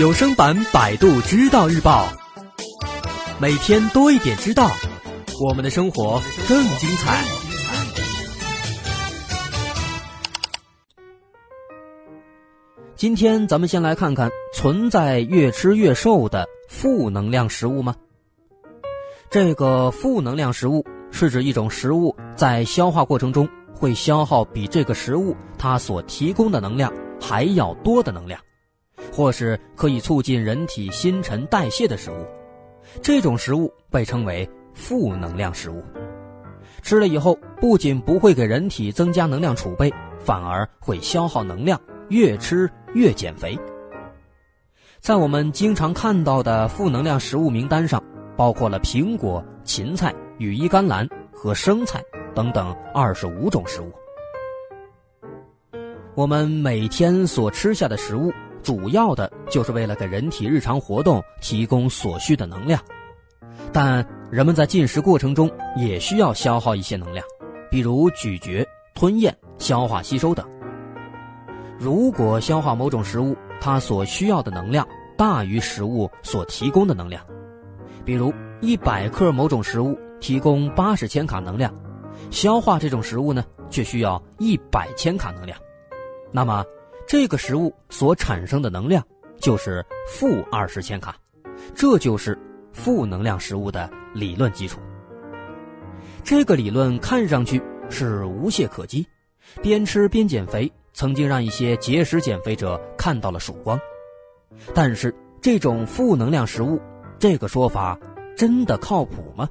有声版《百度知道日报》，每天多一点知道，我们的生活更精彩。今天咱们先来看看存在越吃越瘦的负能量食物吗？这个负能量食物是指一种食物在消化过程中会消耗比这个食物它所提供的能量还要多的能量，或是可以促进人体新陈代谢的食物。这种食物被称为负能量食物。吃了以后，不仅不会给人体增加能量储备，反而会消耗能量，越吃越减肥。在我们经常看到的负能量食物名单上。包括了苹果、芹菜、羽衣甘蓝和生菜等等二十五种食物。我们每天所吃下的食物，主要的就是为了给人体日常活动提供所需的能量。但人们在进食过程中也需要消耗一些能量，比如咀嚼、吞咽、消化吸收等。如果消化某种食物，它所需要的能量大于食物所提供的能量。比如，一百克某种食物提供八十千卡能量，消化这种食物呢，却需要一百千卡能量。那么，这个食物所产生的能量就是负二十千卡，这就是负能量食物的理论基础。这个理论看上去是无懈可击，边吃边减肥，曾经让一些节食减肥者看到了曙光。但是，这种负能量食物。这个说法真的靠谱吗？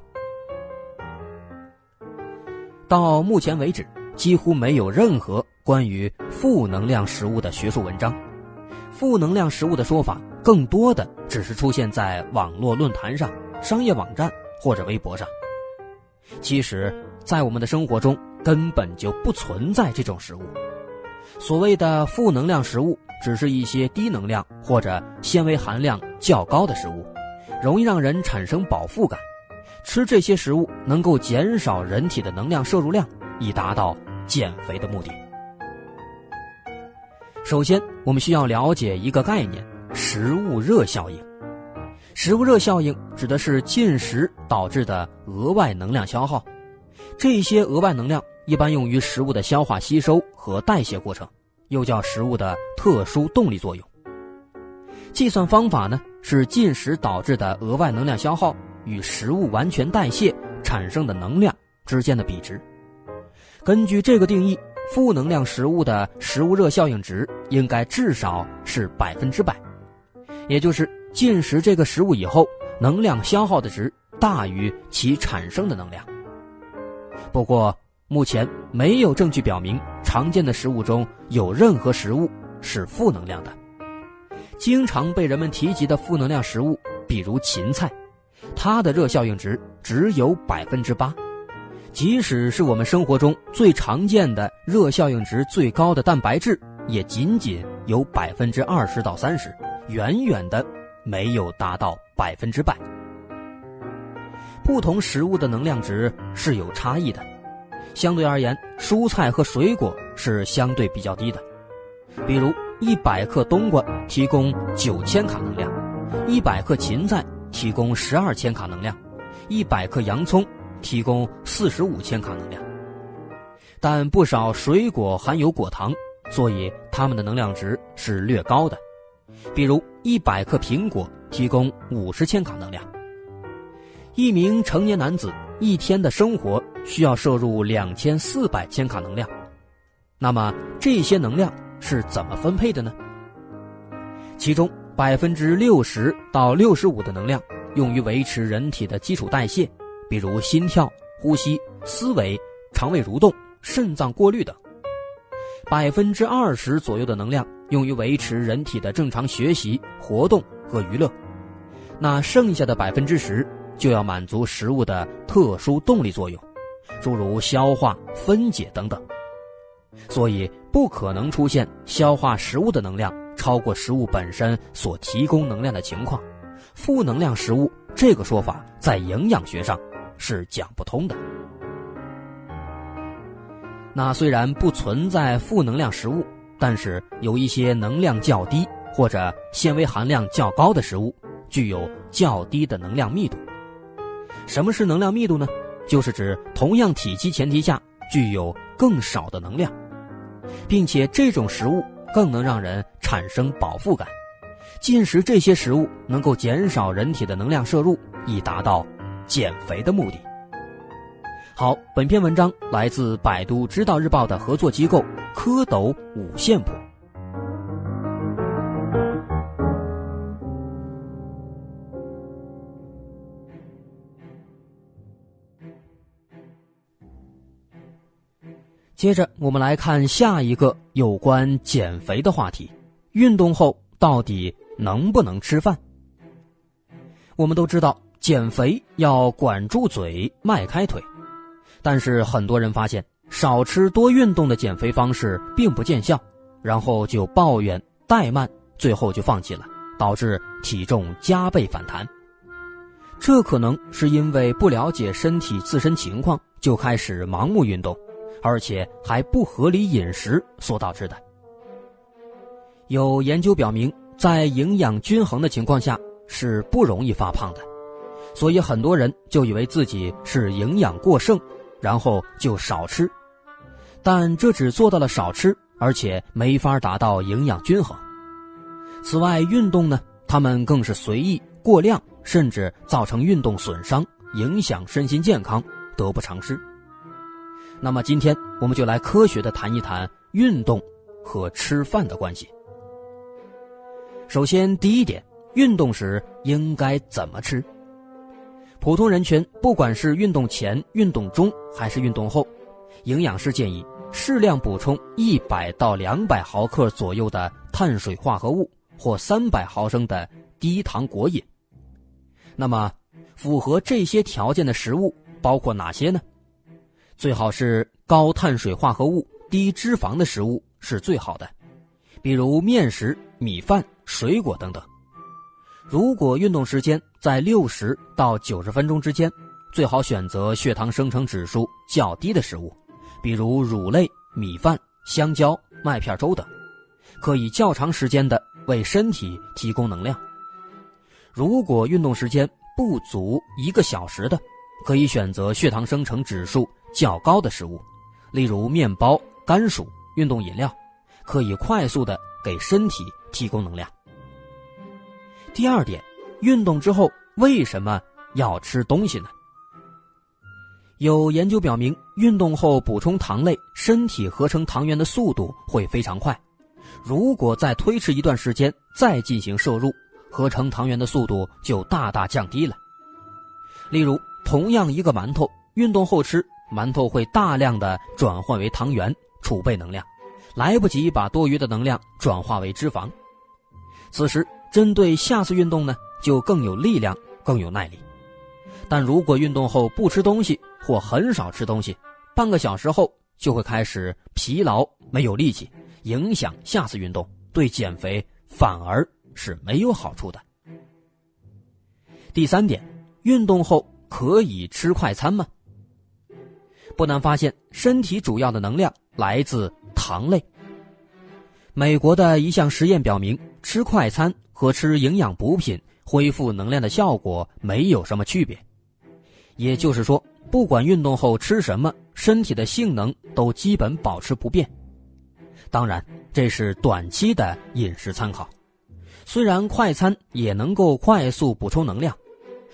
到目前为止，几乎没有任何关于负能量食物的学术文章。负能量食物的说法更多的只是出现在网络论坛上、商业网站或者微博上。其实，在我们的生活中根本就不存在这种食物。所谓的负能量食物，只是一些低能量或者纤维含量较高的食物。容易让人产生饱腹感，吃这些食物能够减少人体的能量摄入量，以达到减肥的目的。首先，我们需要了解一个概念：食物热效应。食物热效应指的是进食导致的额外能量消耗，这些额外能量一般用于食物的消化吸收和代谢过程，又叫食物的特殊动力作用。计算方法呢？是进食导致的额外能量消耗与食物完全代谢产生的能量之间的比值。根据这个定义，负能量食物的食物热效应值应该至少是百分之百，也就是进食这个食物以后，能量消耗的值大于其产生的能量。不过，目前没有证据表明常见的食物中有任何食物是负能量的。经常被人们提及的负能量食物，比如芹菜，它的热效应值只有百分之八。即使是我们生活中最常见的热效应值最高的蛋白质，也仅仅有百分之二十到三十，远远的没有达到百分之百。不同食物的能量值是有差异的，相对而言，蔬菜和水果是相对比较低的，比如。一百克冬瓜提供九千卡能量，一百克芹菜提供十二千卡能量，一百克洋葱提供四十五千卡能量。但不少水果含有果糖，所以它们的能量值是略高的。比如，一百克苹果提供五十千卡能量。一名成年男子一天的生活需要摄入两千四百千卡能量，那么这些能量。是怎么分配的呢？其中百分之六十到六十五的能量用于维持人体的基础代谢，比如心跳、呼吸、思维、肠胃蠕动、肾脏过滤等；百分之二十左右的能量用于维持人体的正常学习、活动和娱乐。那剩下的百分之十就要满足食物的特殊动力作用，诸如消化、分解等等。所以不可能出现消化食物的能量超过食物本身所提供能量的情况，负能量食物这个说法在营养学上是讲不通的。那虽然不存在负能量食物，但是有一些能量较低或者纤维含量较高的食物，具有较低的能量密度。什么是能量密度呢？就是指同样体积前提下具有更少的能量，并且这种食物更能让人产生饱腹感。进食这些食物能够减少人体的能量摄入，以达到减肥的目的。好，本篇文章来自百度知道日报的合作机构蝌蚪五线谱。接着，我们来看下一个有关减肥的话题：运动后到底能不能吃饭？我们都知道，减肥要管住嘴，迈开腿，但是很多人发现，少吃多运动的减肥方式并不见效，然后就抱怨怠慢，最后就放弃了，导致体重加倍反弹。这可能是因为不了解身体自身情况，就开始盲目运动。而且还不合理饮食所导致的。有研究表明，在营养均衡的情况下是不容易发胖的，所以很多人就以为自己是营养过剩，然后就少吃，但这只做到了少吃，而且没法达到营养均衡。此外，运动呢，他们更是随意过量，甚至造成运动损伤，影响身心健康，得不偿失。那么今天我们就来科学的谈一谈运动和吃饭的关系。首先，第一点，运动时应该怎么吃？普通人群，不管是运动前、运动中还是运动后，营养师建议适量补充一百到两百毫克左右的碳水化合物或三百毫升的低糖果饮。那么，符合这些条件的食物包括哪些呢？最好是高碳水化合物、低脂肪的食物是最好的，比如面食、米饭、水果等等。如果运动时间在六十到九十分钟之间，最好选择血糖生成指数较低的食物，比如乳类、米饭、香蕉、麦片粥等，可以较长时间的为身体提供能量。如果运动时间不足一个小时的，可以选择血糖生成指数。较高的食物，例如面包、甘薯、运动饮料，可以快速的给身体提供能量。第二点，运动之后为什么要吃东西呢？有研究表明，运动后补充糖类，身体合成糖原的速度会非常快。如果再推迟一段时间再进行摄入，合成糖原的速度就大大降低了。例如，同样一个馒头，运动后吃。馒头会大量的转换为糖原，储备能量，来不及把多余的能量转化为脂肪。此时，针对下次运动呢，就更有力量，更有耐力。但如果运动后不吃东西或很少吃东西，半个小时后就会开始疲劳，没有力气，影响下次运动，对减肥反而是没有好处的。第三点，运动后可以吃快餐吗？不难发现，身体主要的能量来自糖类。美国的一项实验表明，吃快餐和吃营养补品恢复能量的效果没有什么区别。也就是说，不管运动后吃什么，身体的性能都基本保持不变。当然，这是短期的饮食参考。虽然快餐也能够快速补充能量，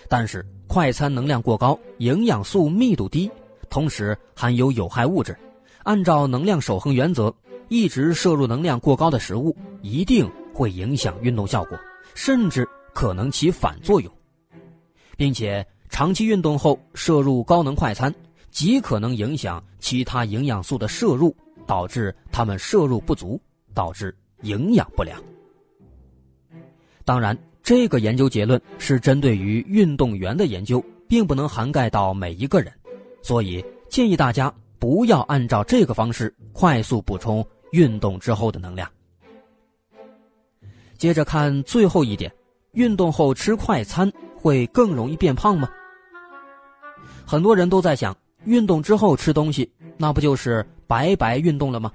但是快餐能量过高，营养素密度低。同时含有有害物质，按照能量守恒原则，一直摄入能量过高的食物一定会影响运动效果，甚至可能起反作用，并且长期运动后摄入高能快餐，极可能影响其他营养素的摄入，导致它们摄入不足，导致营养不良。当然，这个研究结论是针对于运动员的研究，并不能涵盖到每一个人。所以建议大家不要按照这个方式快速补充运动之后的能量。接着看最后一点，运动后吃快餐会更容易变胖吗？很多人都在想，运动之后吃东西，那不就是白白运动了吗？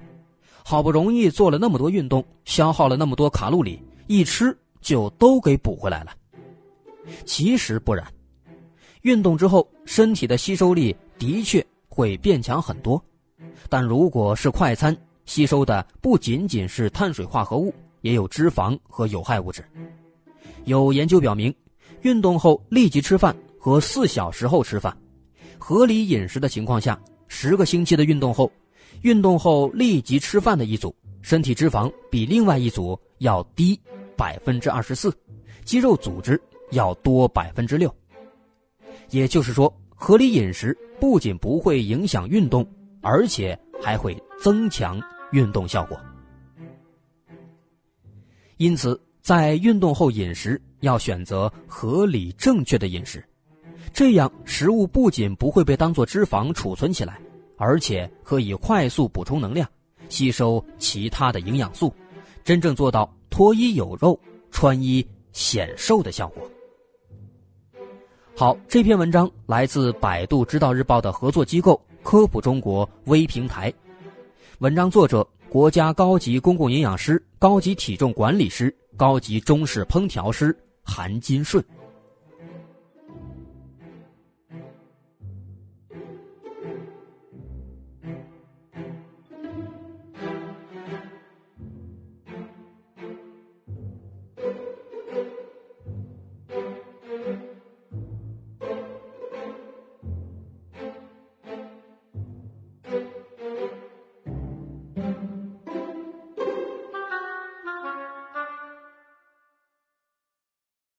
好不容易做了那么多运动，消耗了那么多卡路里，一吃就都给补回来了。其实不然，运动之后身体的吸收力的确会变强很多，但如果是快餐，吸收的不仅仅是碳水化合物，也有脂肪和有害物质。有研究表明，运动后立即吃饭和四小时后吃饭，合理饮食的情况下，十个星期的运动后，运动后立即吃饭的一组，身体脂肪比另外一组要低百分之二十四，肌肉组织要多百分之六。也就是说，合理饮食不仅不会影响运动，而且还会增强运动效果。因此。在运动后饮食要选择合理正确的饮食，这样食物不仅不会被当作脂肪储存起来，而且可以快速补充能量，吸收其他的营养素，真正做到脱衣有肉、穿衣显瘦的效果。好，这篇文章来自百度知道日报的合作机构科普中国微平台，文章作者国家高级公共营养师、高级体重管理师。高级中式烹调师韩金顺。